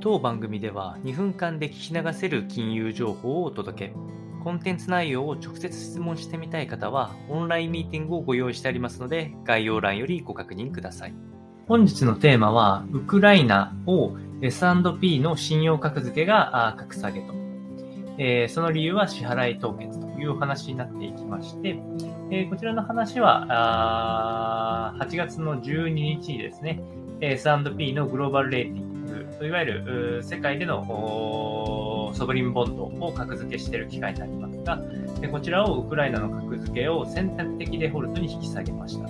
当番組では2分間で聞き流せる金融情報をお届け。コンテンツ内容を直接質問してみたい方は、オンラインミーティングをご用意してありますので、概要欄よりご確認ください。本日のテーマは、ウクライナを S&P の信用格付けが格下げと。えー、その理由は支払い凍結というお話になっていきまして、えー、こちらの話はあ、8月の12日にですね、S&P のグローバルレーティングいわゆる世界でのソブリンボンドを格付けしている機会になりますが、こちらをウクライナの格付けを選択的デフォルトに引き下げました。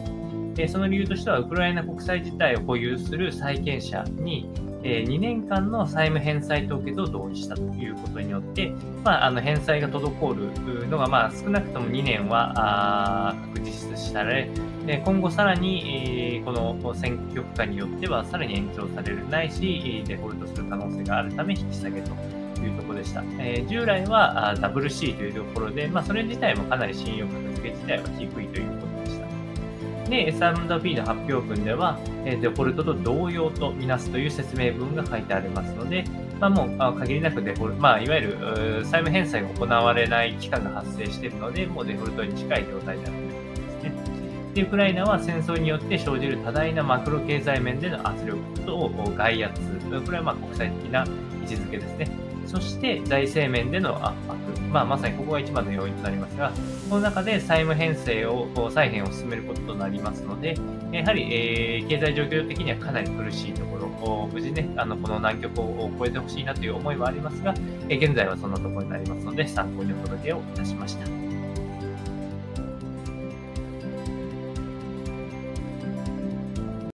その理由としては、ウクライナ国債自体を保有する債権者に、2年間の債務返済凍結を同意したということによって、まあ、あの返済が滞るのが、まあ、少なくとも2年は確実視され、今後さらに、この選挙区間によってはさらに延長されるないし、デフォルトする可能性があるため引き下げというところでした。えー、従来は WC というところで、まあ、それ自体もかなり信用格付け自体は低いということでした。で、S&P の発表文では、デフォルトと同様とみなすという説明文が書いてありますので、まあ、もう限りなくデフォルト、まあ、いわゆる債務返済が行われない期間が発生しているので、もうデフォルトに近い状態である、ウクライナは戦争によって生じる多大なマクロ経済面での圧力と外圧、これはまあ国際的な位置づけですね。そして財政面での圧迫、まあ、まさにここが一番の要因となりますが、この中で債務編成を、再編を進めることとなりますので、やはり、えー、経済状況的にはかなり苦しいところ、無事ね、あのこの難局を超えてほしいなという思いはありますが、え、現在はそんなところになりますので、参考にお届けをいたしました。